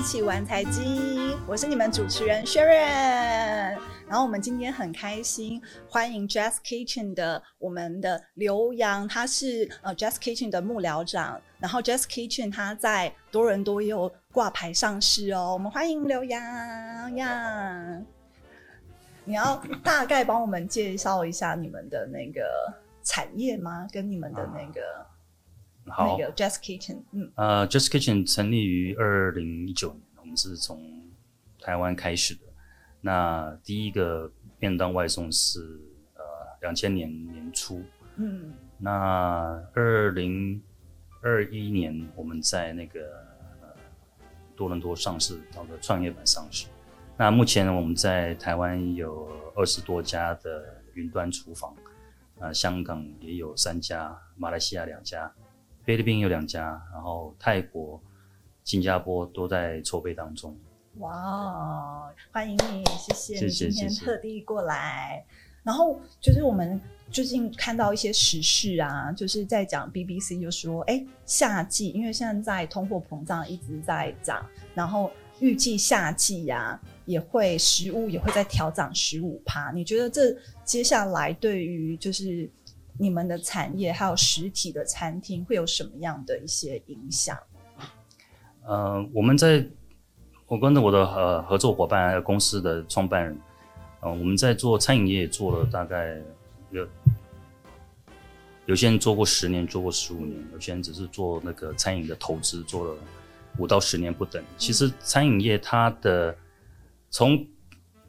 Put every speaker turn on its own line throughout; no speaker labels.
一起玩财经。我是你们主持人 Sharon。然后我们今天很开心，欢迎 Jazz Kitchen 的我们的刘洋，他是呃 Jazz Kitchen 的幕僚长。然后 Jazz Kitchen 他在多伦多也有挂牌上市哦。我们欢迎刘洋呀！你要大概帮我们介绍一下你们的那个产业吗？跟你们的那个
好
那个 Just Kitchen，嗯。
呃，Just Kitchen 成立于二零一九年，我们是从台湾开始的。那第一个便当外送是呃两千年年初，
嗯。
那二零二一年我们在那个呃多伦多上市，到了创业板上市。那目前我们在台湾有二十多家的云端厨房，啊，香港也有三家，马来西亚两家，菲律宾有两家，然后泰国、新加坡都在筹备当中。
哇，欢迎你，谢谢今天特地过来。然后就是我们最近看到一些时事啊，就是在讲 BBC 就说，哎，夏季因为现在通货膨胀一直在涨，然后预计夏季呀、也会食物也会再调涨十五趴。你觉得这接下来对于就是你们的产业还有实体的餐厅会有什么样的一些影响？
呃，我们在我跟着我的呃合作伙伴还有公司的创办人，呃，我们在做餐饮业做了大概有有些人做过十年，做过十五年，有些人只是做那个餐饮的投资，做了五到十年不等。其实餐饮业它的从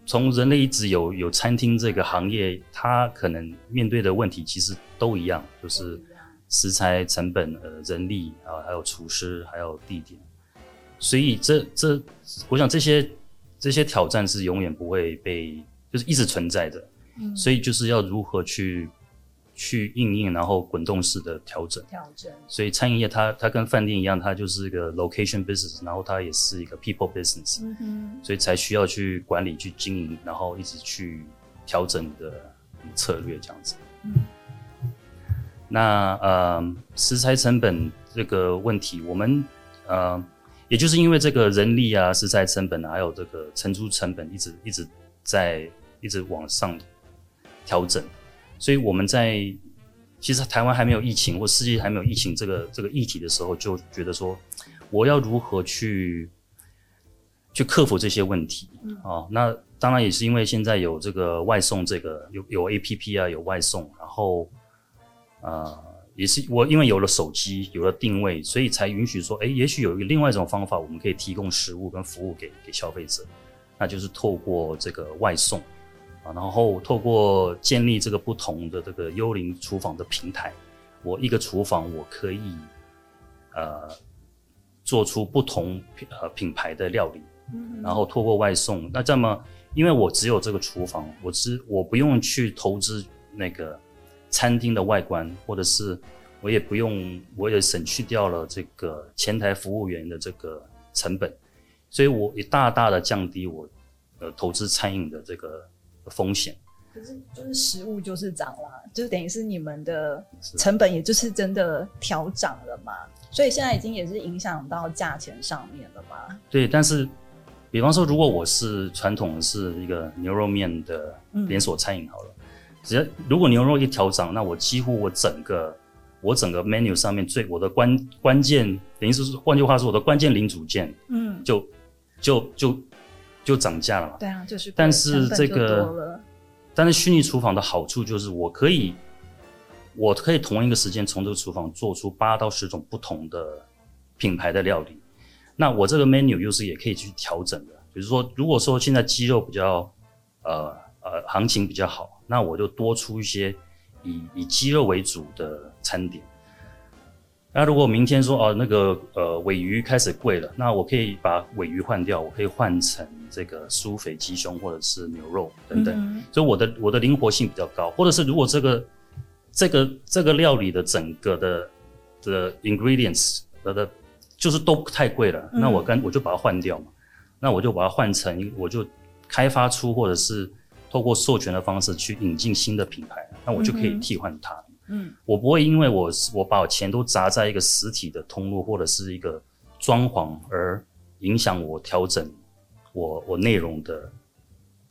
从人类一直有有餐厅这个行业，它可能面对的问题其实都一样，就是食材成本、呃人力啊，还有厨师，还有地点。所以这这，我想这些这些挑战是永远不会被，就是一直存在的。
嗯
所以就是要如何去去应应，然后滚动式的调整。
调整，
所以餐饮业它它跟饭店一样，它就是一个 location business，然后它也是一个 people business，、所以才需要去管理、去经营，然后一直去调整你的策略这样子。
嗯。
那呃，食材成本这个问题，我们呃，也就是因为这个人力啊、食材成本啊，还有这个承租成本一直一直在一直往上调整，所以我们在其实台湾还没有疫情或世界还没有疫情这个这个议题的时候，就觉得说我要如何去去克服这些问题
啊
哦。那当然也是因为现在有这个外送，这个有有 A P P 啊，有外送，然后呃也是我因为有了手机，有了定位，所以才允许说，哎，也许有一个另外一种方法，我们可以提供食物跟服务给给消费者，那就是透过这个外送啊，然后透过建立这个不同的这个幽灵厨房的平台，我一个厨房我可以呃做出不同品呃品牌的料理，
嗯
然后透过外送，那这么因为我只有这个厨房，我只我不用去投资那个餐厅的外观，或者是我也不用，我也省去掉了这个前台服务员的这个成本，所以我也大大的降低我呃投资餐饮的这个风险。
可是就是食物就是涨啦，就是等于是你们的成本也就是真的调涨了嘛，所以现在已经也是影响到价钱上面了嘛。
对，但是比方说，如果我是传统的是一个牛肉面的
嗯
连锁餐饮好了，只要如果牛肉一调涨，那我几乎我整个我整个 menu 上面最我的关关键，等于是换句话说，我的关键零组件
嗯，
就就就就涨价了嘛。
对啊，就是
但是这个但是虚拟厨房的好处就是，我可以，我可以同一个时间从这个厨房做出八到十种不同的品牌的料理。那我这个 menu 又是也可以去调整的。比如说，如果说现在鸡肉比较呃呃行情比较好，那我就多出一些以以鸡肉为主的餐点。那如果明天说哦那个呃尾鱼开始贵了，那我可以把尾鱼换掉，我可以换成这个酥肥鸡胸或者是牛肉等等。
嗯
所以我的我的灵活性比较高，或者是如果这个这个这个料理的整个的的 ingredients 的的，就是都太贵了，
嗯
那我跟我就把它换掉嘛，那我就把它换成，我就开发出或者是透过授权的方式去引进新的品牌，那我就可以替换它。
嗯
我不会因为我我把我钱都砸在一个实体的通路或者是一个装潢而影响我调整我我内容的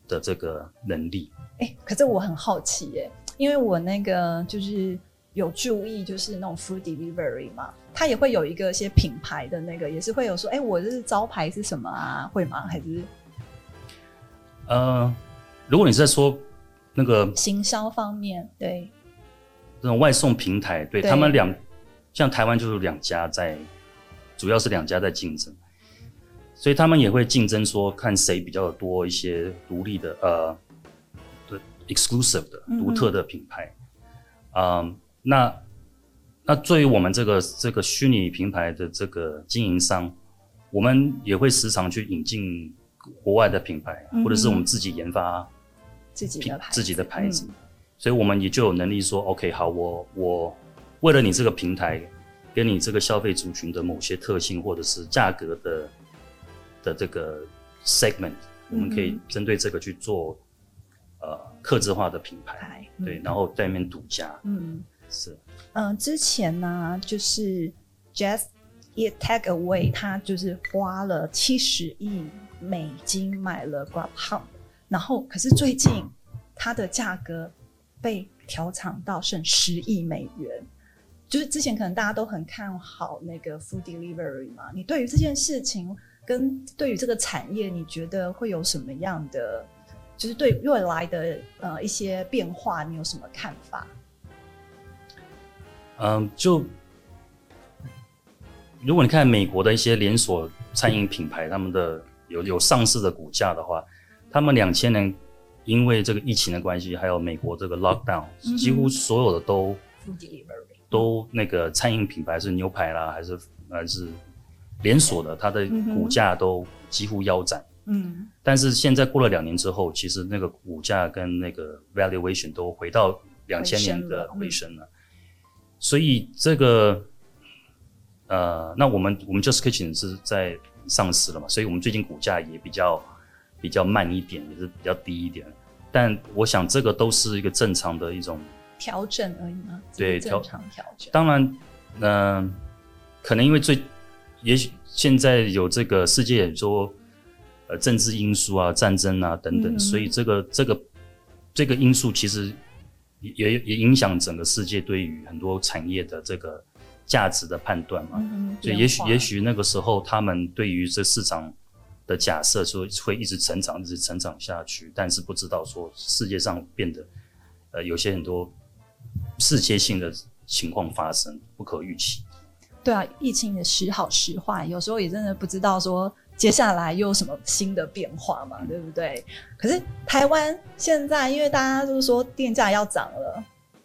的这个能力。
哎，可是我很好奇耶，因为我那个就是有注意，就是那种 food delivery 嘛，它也会有一个些品牌的那个，也是会有说，哎，我这是招牌是什么啊？会吗？还是？
呃，如果你是在说那个
行销方面，对，
这种外送平台，对他们两，像台湾就是两家在，主要是两家在竞争，所以他们也会竞争说看谁比较多一些独立的呃。exclusive 的独特的品牌，嗯，那那对于我们这个这个虚拟平台的这个经营商，我们也会时常去引进国外的品牌，或者是我们自己研发
自己的牌
自己的牌子，所以我们也就有能力说，OK，好，我我为了你这个平台跟你这个消费族群的某些特性或者是价格的的这个 segment，我们可以针对这个去做。呃，客制化的品牌，对，然后在那边独家，嗯，是，
嗯，之前呢，就是 Just Eat Takeaway，他就是花了七十亿美金买了 GrabHub，然后可是最近它的价格被调涨到剩十亿美元，就是之前可能大家都很看好那个 Food Delivery 嘛，你对于这件事情跟对于这个产业，你觉得会有什么样的？就是对未来的呃一些变化，你有什么看法？
嗯，就如果你看美国的一些连锁餐饮品牌，他们的有有上市的股价的话，他们两千年因为这个疫情的关系，还有美国这个 lockdown，几乎所有的都都那个餐饮品牌是牛排啦，还是还是连锁的，它的股价都几乎腰斩。嗯，但是现在过了两年之后，其实那个股价跟那个 valuation 都回到两千年的回升了。所以这个，呃，那我们我们 Just Kitchen 是在上市了嘛？所以我们最近股价也比较比较慢一点，也是比较低一点。但我想这个都是一个正常的一种
调整而已嘛。
对，
正常调整。
当然，嗯，可能因为最，也许现在有这个世界说。呃，政治因素啊，战争啊等等，所以这个这个这个因素其实也也影响整个世界对于很多产业的这个价值的判断嘛。所以也许也许那个时候他们对于这市场的假设说会一直成长，一直成长下去，但是不知道说世界上变得呃有些很多世界性的情况发生，不可预期。
对啊，疫情也时好时坏，有时候也真的不知道说。接下来又有什么新的变化嘛？对不对？可是台湾现在，因为大家都说电价要涨了，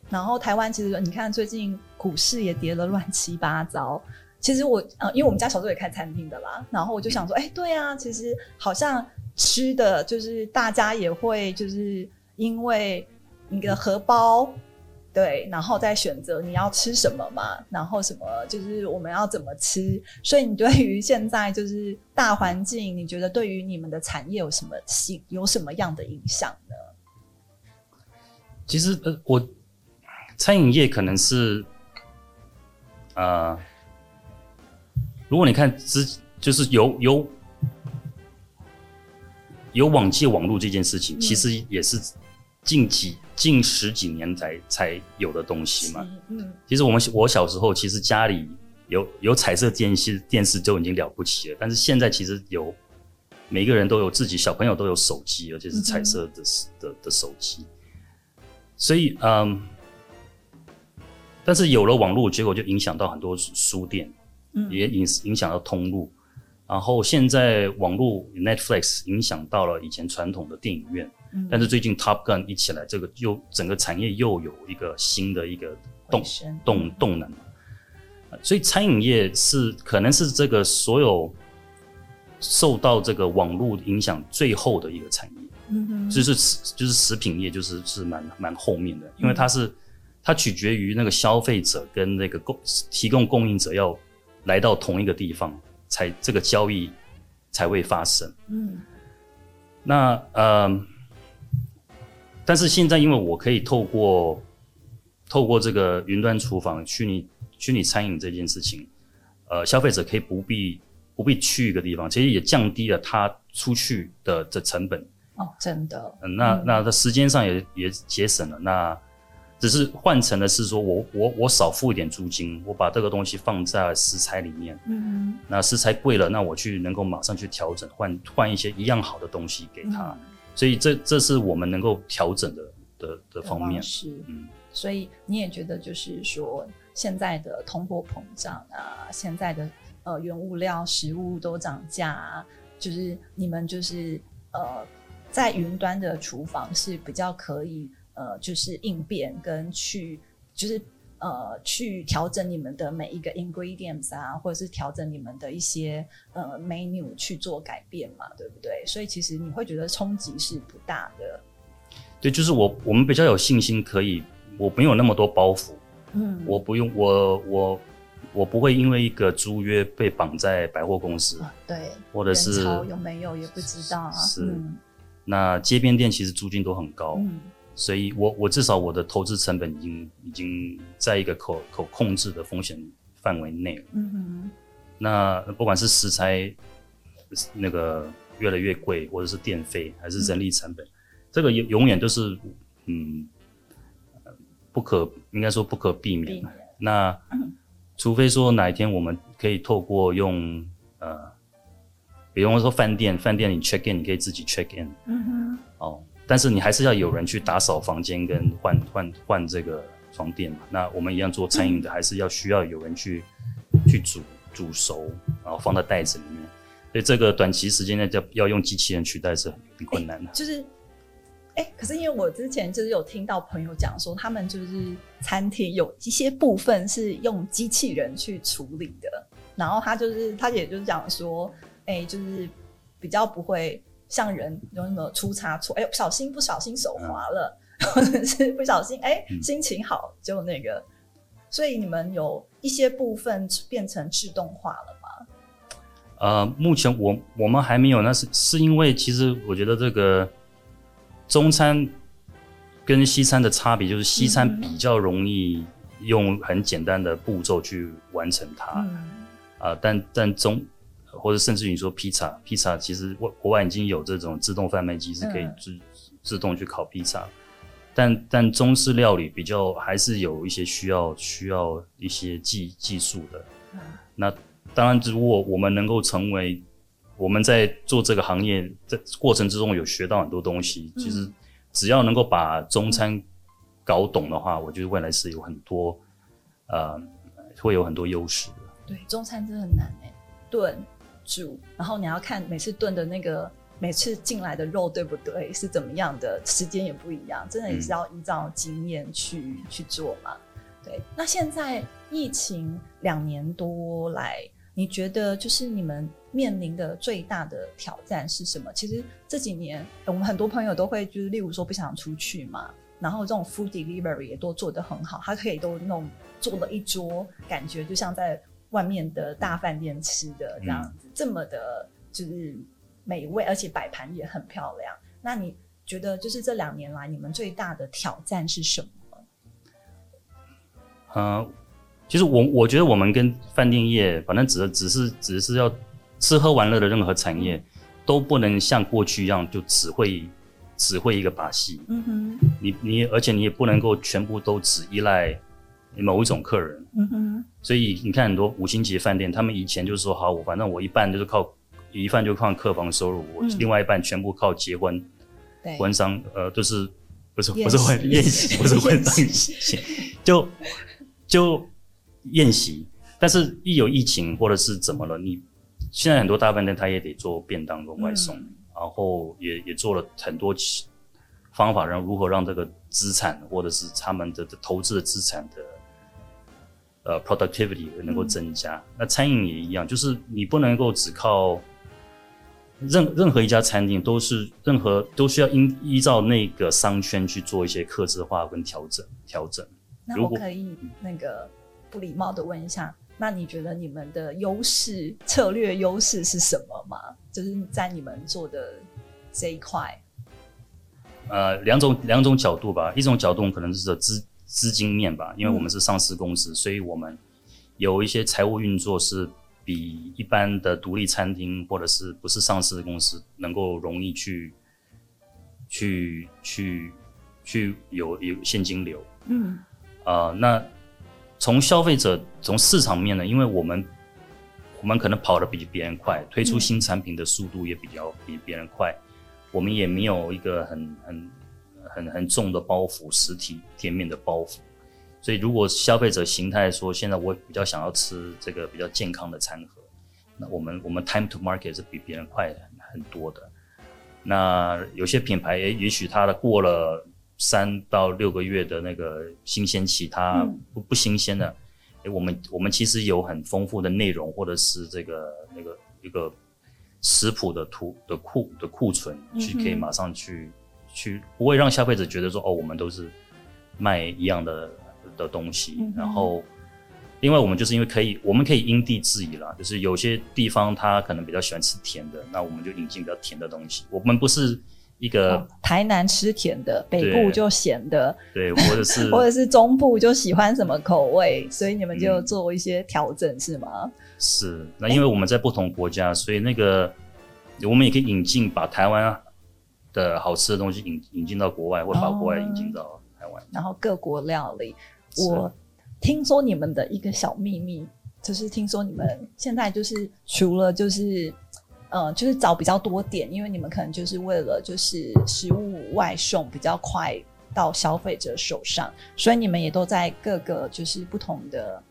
然后台湾其实你看最近股市也跌了乱七八糟。其实我呃，因为我们家小时候也开餐厅的啦，然后我就想说，哎，对啊，其实好像吃的就是大家也会就是因为你的荷包。对，然后再选择你要吃什么嘛，然后什么就是我们要怎么吃。所以你对于现在就是大环境，你觉得对于你们的产业有什么性有什么样的影响呢？
其实呃，我餐饮业可能是呃，如果你看之就是有有有网界网络这件事情，其实也是近几。近十几年才才有的东西嘛。嗯，其实我们我小时候其实家里有有彩色电视电视就已经了不起了，但是现在其实有每个人都有自己小朋友都有手机，而且是彩色的的的手机。所以嗯，但是有了网络，结果就影响到很多书店，也影影响到通路。然后现在网络 Netflix 影响到了以前传统的电影院。但是最近 Top Gun 一起来，这个又整个产业又有一个新的一个动动动能，所以餐饮业是可能是这个所有受到这个网络影响最后的一个产业，嗯哼，就是就是食品业就是是蛮蛮后面的，因为它是它取决于那个消费者跟那个供提供供应者要来到同一个地方，才这个交易才会发生，嗯，那呃。但是现在，因为我可以透过透过这个云端厨房、虚拟虚拟餐饮这件事情，呃，消费者可以不必不必去一个地方，其实也降低了他出去的的成本。
哦，真的。
嗯，那那在时间上也也节省了。那只是换成的是说我我我少付一点租金，我把这个东西放在食材里面。嗯，那食材贵了，那我去能够马上去调整，换换一些一样好的东西给他。所以这这是我们能够调整的的的方面。
是，嗯。所以你也觉得就是说，现在的通货膨胀啊，现在的呃原物料、食物都涨价，啊，就是你们就是呃在云端的厨房是比较可以呃就是应变跟去就是呃去调整你们的每一个 ingredients 啊，或者是调整你们的一些呃 menu 去做改变嘛，对不对？所以其实你会觉得冲击是不大的。
对，就是我我们比较有信心可以。我没有那么多包袱，嗯，我不用我我我不会因为一个租约被绑在百货公司，
对，
或者是
有没有也不知道啊。
是，那街边店其实租金都很高，嗯，所以我我至少我的投资成本已经已经在一个可可控制的风险范围内了，嗯哼。那不管是食材那个越来越贵，或者是电费还是人力成本，这个永永远都是嗯。不可应该说不可避免。那除非说哪一天我们可以透过用呃，比方说饭店，饭店你 check in 你可以自己 check in，嗯哼，哦，但是你还是要有人去打扫房间跟换 换换这个床垫嘛。那我们一样做餐饮的，还是要需要有人去去煮煮熟，然后放在袋子里面。所以这个短期时间内要要用机器人取代是很困难的。
就是。哎，可是因为我之前就是有听到朋友讲说，他们就是餐厅有一些部分是用机器人去处理的，然后他就是他也就是讲说，哎，就是比较不会像人有什么出差错，哎，小心不小心手滑了，或者是不小心哎心情好就那个，所以你们有一些部分变成自动化了吗？
呃，目前我我们还没有，那是是因为其实我觉得这个。中餐跟西餐的差别就是西餐比较容易用很简单的步骤去完成它，啊，但但中或者甚至于说披萨，披萨其实国国外已经有这种自动贩卖机是可以自自动去烤披萨，但但中式料理比较还是有一些需要需要一些技技术的，那当然如果我们能够成为。我们在做这个行业在过程之中有学到很多东西。其实只要能够把中餐搞懂的话，我觉得未来是有很多呃会有很多优势的。
对，中餐真的很难哎，炖、煮，然后你要看每次炖的那个每次进来的肉对不对，是怎么样的，时间也不一样，真的也是要依照经验去去做嘛。对，那现在疫情两年多来。你觉得就是你们面临的最大的挑战是什么？其实这几年我们很多朋友都会就是，例如说不想出去嘛，然后这种 food delivery 也都做得很好，他可以都弄做了一桌，感觉就像在外面的大饭店吃的这样子，这么的就是美味，而且摆盘也很漂亮。那你觉得就是这两年来你们最大的挑战是什么？
嗯。其实我我觉得我们跟饭店业，反正只只是只是要吃喝玩乐的任何产业，都不能像过去一样就只会只会一个把戏。嗯哼，你你而且你也不能够全部都只依赖某一种客人。嗯哼，所以你看很多五星级饭店，他们以前就是说好，我反正我一半就是靠一半就靠客房收入，我另外一半全部靠结婚婚商呃都是不是不是婚宴席 不是婚宴席就就。宴席，但是一有疫情或者是怎么了，你现在很多大饭店他也得做便当跟外送，然后也也做了很多方法，让如何让这个资产或者是他们的投资的资产的呃 productivity 能够增加。那餐饮也一样，就是你不能够只靠任任何一家餐厅都是任何都需要依依照那个商圈去做一些克制化跟调整调整。
那我可以那个。不礼貌的问一下，那你觉得你们的优势策略优势是什么吗？就是在你们做的这一块。
呃，两种两种角度吧，一种角度可能是资资金面吧，因为我们是上市公司，所以我们有一些财务运作是比一般的独立餐厅或者是不是上市公司能够容易去去去去有有现金流。
嗯。
啊、那从消费者从市场面呢，因为我们我们可能跑得比别人快，推出
嗯。
新产品的速度也比较比别人快，我们也没有一个很很很很重的包袱，实体店面的包袱。所以，如果消费者形态说，现在我比较想要吃这个比较健康的餐盒，那我们我们 time to market 是比别人快很很多的。那有些品牌，也也许它的过了三到六个月的那个新鲜期，它
嗯
不不新鲜的，诶，我们我们其实有很丰富的内容，或者是这个那个一个食谱的图的库的库存，去可以马上去去，不会让消费者觉得说哦，我们都是卖一样的的东西，
嗯
然后。另外，我们就是因为可以，我们可以因地制宜啦，就是有些地方他可能比较喜欢吃甜的，那我们就引进比较甜的东西。我们不是一个、
哦台南吃甜的，北部就咸的，
对，或者是
或者是中部就喜欢什么口味，所以你们就
嗯
做一些调整，是吗？
是，那因为我们在不同国家，所以那个我们也可以引进，把台湾的好吃的东西引引进到国外，或把国外引进到台湾。
然后各国料理，我听说你们的一个小秘密，就是听说你们现在就是除了就是。呃，就是找比较多点，因为你们可能就是为了就是食物外送比较快到消费者手上，所以你们也都在各个就是不同的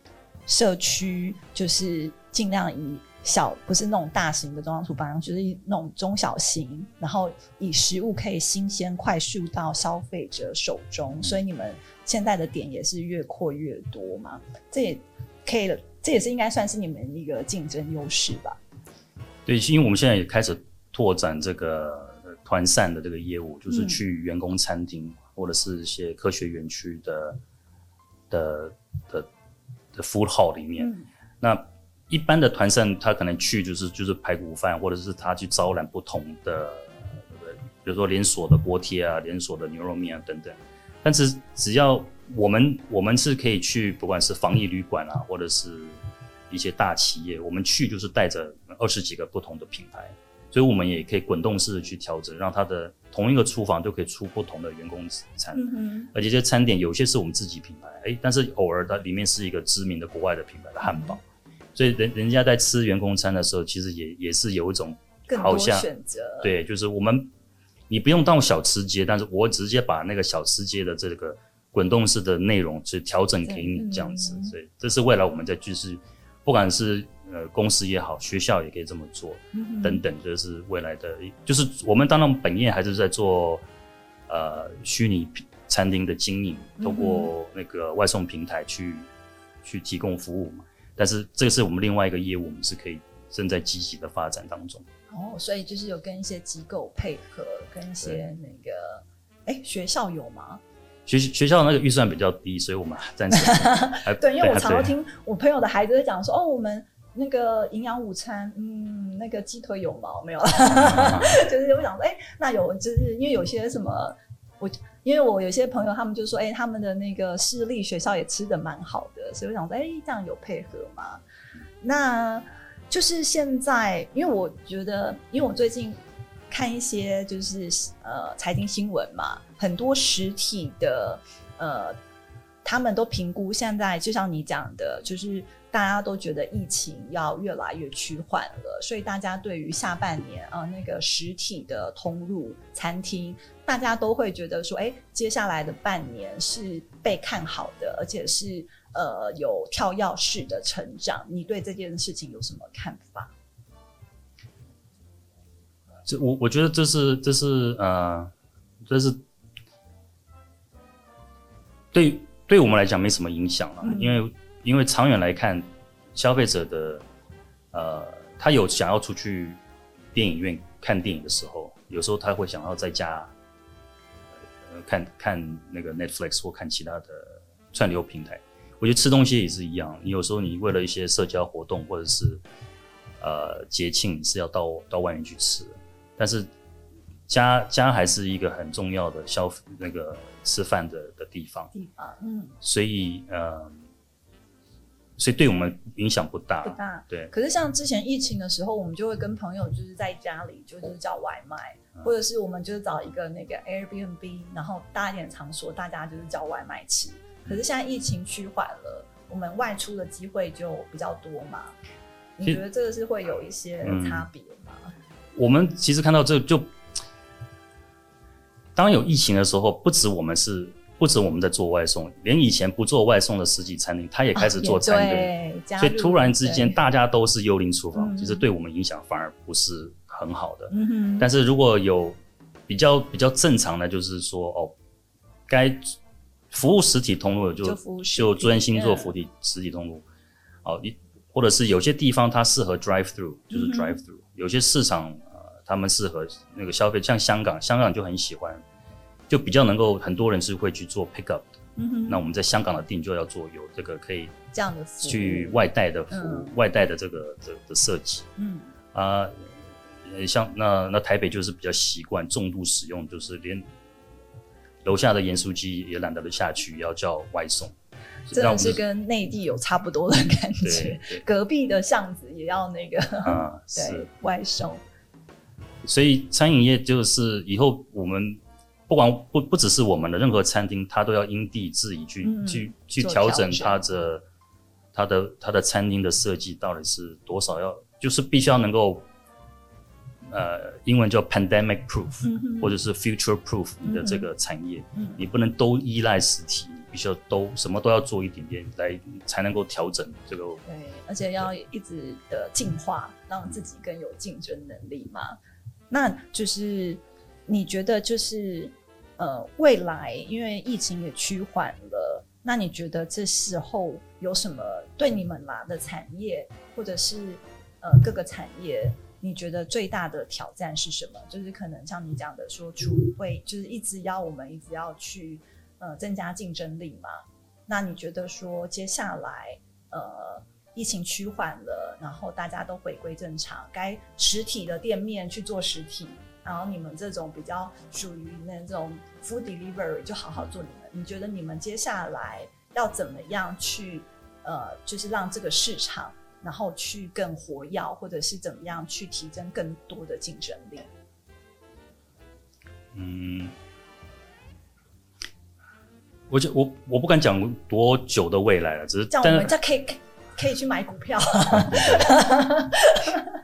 社区，就是尽量以小不是那种大型的中央厨房，就是那种中小型，然后以食物可以新鲜快速到消费者手中，所以你们现在的点也是越扩越多嘛，这也可以，这也是应该算是你们一个竞争优势吧。
对，因为我们现在也开始拓展这个呃团膳的这个业务，就是
嗯
去员工餐厅、或者是一些科学园区的的的的 food hall 里面。
嗯
那一般的团膳，他可能去就是就是排骨饭，或者是他去招揽不同的，呃比如说连锁的锅贴啊、连锁的牛肉面啊等等。但是只要我们我们是可以去，不管是防疫旅馆啊，或者是一些大企业，我们去就是带着二十几个不同的品牌，所以我们也可以滚动式的去调整，让它的同一个厨房就可以出不同的员工餐。
嗯，
而且这些餐点有些是我们自己品牌，哎，但是偶尔它里面是一个知名的国外的品牌的汉堡，所以人人家在吃员工餐的时候，其实也也是有一种好像
选择。，
对，就是我们你不用到小吃街，但是我直接把那个小吃街的这个滚动式的内容去调整给你这样子
嗯，
所以这是未来我们在就是不管是呃公司也好，学校也可以这么做，
嗯
等等，这是未来的，就是我们当然本业还是在做呃虚拟餐厅的经营，通过那个外送平台去去提供服务嘛。但是这个是我们另外一个业务，我们是可以正在积极的发展当中。
哦，所以就是有跟一些机构配合，跟一些那个，哎，学校有吗？
学学校那个预算比较低，所以我们暂时 还
对，因为我常常听我朋友的孩子在讲说，哦，我们那个营养午餐，嗯，那个鸡腿有毛没有？就是我想说，哎、那有，就是因为有些什么，我因为我有些朋友他们就说，哎、他们的那个私立学校也吃的蛮好的，所以我想说，哎、这样有配合吗？那就是现在，因为我觉得，因为我最近看一些就是呃财经新闻嘛，很多实体的呃，他们都评估现在就像你讲的，就是大家都觉得疫情要越来越趋缓了，所以大家对于下半年啊、呃、那个实体的通路餐厅，大家都会觉得说，哎，接下来的半年是被看好的，而且是呃有跳跃式的成长。你对这件事情有什么看法？
这我我觉得这是这是呃，这是对对我们来讲没什么影响了，
嗯
因为因为长远来看，消费者的呃，他有想要出去电影院看电影的时候，有时候他会想要在家呃看看那个 Netflix 或看其他的串流平台。我觉得吃东西也是一样，你有时候你为了一些社交活动或者是呃节庆，是要到到外面去吃，但是家家还是一个很重要的消费那个吃饭的的地方。
地方，嗯
所以呃，所以对我们影响不大。
不大。
对，
可是像之前疫情的时候，我们就会跟朋友就是在家里就是叫外卖，或者是我们就是找一个那个 Airbnb，然后大一点场所，大家就是叫外卖吃。可是现在疫情趋缓了，我们外出的机会就比较多嘛。你觉得这个是会有一些差别吗？
我们其实看到这就，当有疫情的时候，不止我们是，不止我们在做外送，连以前不做外送的实体餐厅，他也开始做餐饮。所以突然之间，大家都是幽灵厨房，其实对我们影响反而不是很好的。但是如果有比较比较正常的，就是说哦，该服务实体通路就就专心做服务实体通路。哦，你。或者是有些地方它适合 drive through，就是 drive through。有些市场呃，他们适合那个消费，像香港，香港就很喜欢，就比较能够很多人是会去做 pick up 的。嗯哼。那我们在香港的店就要做有这个可以
这样的
去外带的服务，外带的这个的的设计。嗯。啊，像那那台北就是比较习惯重度使用，就是连楼下的盐酥鸡也懒得下去，要叫外送。
真的是跟内地有差不多的感觉，隔壁的巷子也要那个啊，对外送。
所以餐饮业就是以后我们不管不不只是我们的任何餐厅，它都要因地制宜去去去调整它的它的它的餐厅的设计到底是多少要，就是必须要能够呃，英文叫 pandemic proof 或者是 future proof 你的这个产业，你不能都依赖实体。必须要都什么都要做一点点来才能够调整这个，
对，而且要一直的进化，让自己更有竞争能力嘛。那就是你觉得就是呃未来因为疫情也趋缓了，那你觉得这时候有什么对你们啦的产业或者是呃各个产业，你觉得最大的挑战是什么？就是可能像你讲的说出会就是一直要我们一直要去。呃，增加竞争力嘛？那你觉得说接下来，呃，疫情趋缓了，然后大家都回归正常，该实体的店面去做实体，然后你们这种比较属于那种 food delivery 就好好做你们。你觉得你们接下来要怎么样去，呃，就是让这个市场然后去更活跃，或者是怎么样去提升更多的竞争力？嗯。
我就我我不敢讲多久的未来了，只是
这样，我们这可以可以去买股票。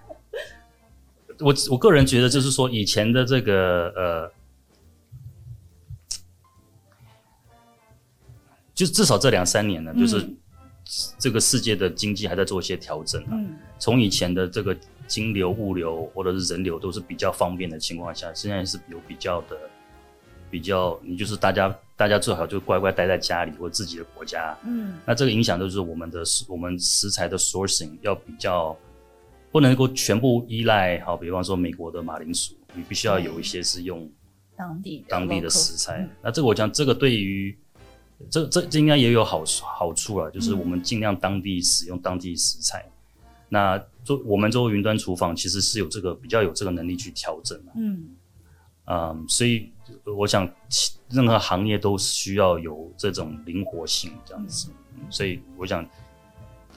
我我个人觉得，就是说以前的这个呃，就至少这两三年呢，就是这个世界的经济还在做一些调整啊。从以前的这个金流、物流或者是人流都是比较方便的情况下，现在是有比较的比较，你就是大家。大家最好就乖乖待在家里或自己的国家。嗯，那这个影响就是我们的我们食材的 sourcing 要比较不能够全部依赖。好，比方说美国的马铃薯，你必须要有一些是用
当地
当地的食材。那这个我讲，这个对于这这这应该也有好好处了，就是我们尽量当地使用当地食材。那做我们做云端厨房，其实是有这个比较有这个能力去调整嗯。嗯，所以我想，任何行业都需要有这种灵活性，这样子。所以我想，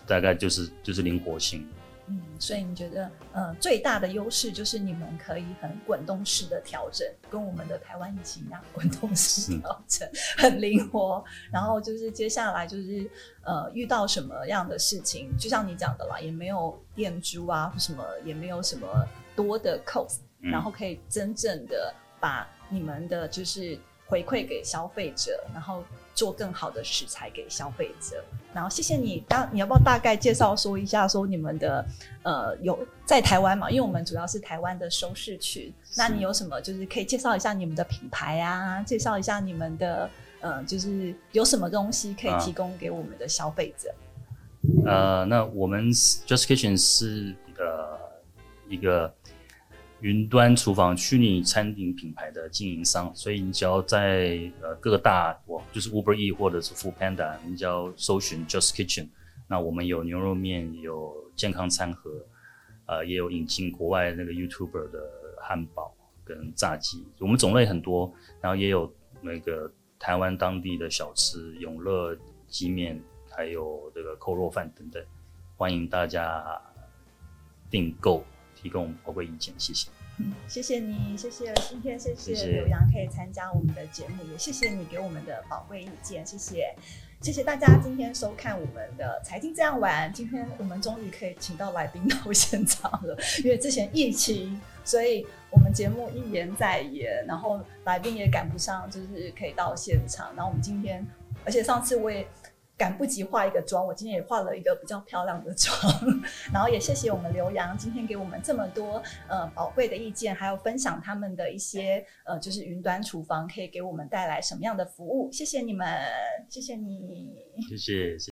大概就是就是灵活性。
嗯，所以你觉得，呃，最大的优势就是你们可以很滚动式的调整，跟我们的台湾疫情一样，滚动式调整，很灵活。然后就是接下来就是呃，遇到什么样的事情，就像你讲的啦，也没有店租啊，或什么，也没有什么多的 cost。然后可以真正的把你们的就是回馈给消费者，然后做更好的食材给消费者。然后谢谢你，大你要不要大概介绍说一下，说你们的呃有在台湾嘛？因为我们主要是台湾的收视群，那你有什么就是可以介绍一下你们的品牌啊？介绍一下你们的呃，就是有什么东西可以提供给我们的消费者？
呃，那我们 Just Kitchen 是呃一个。云端厨房虚拟餐饮品牌的经营商，所以你只要在呃各大我就是 Uber E 或者是 Food Panda，你只要搜寻 Just Kitchen，那我们有牛肉面，有健康餐盒，呃，也有引进国外那个 YouTuber 的汉堡跟炸鸡，我们种类很多，然后也有那个台湾当地的小吃永乐鸡面，还有这个扣肉饭等等，欢迎大家订购，提供宝贵意见，谢谢。
谢谢你，谢谢今天，谢
谢
谢刘洋可以参加我们的节目，也谢谢你给我们的宝贵意见，谢谢，谢谢大家今天收看我们的财经这样玩。今天我们终于可以请到来宾到现场了，因为之前疫情，所以我们节目一延再延，然后来宾也赶不上，就是可以到现场。然后我们今天，而且上次我也。赶不及化一个妆，我今天也化了一个比较漂亮的妆，然后也谢谢我们刘洋今天给我们这么多呃宝贵的意见，还有分享他们的一些呃就是云端厨房可以给我们带来什么样的服务，谢谢你们，谢谢你，
谢谢。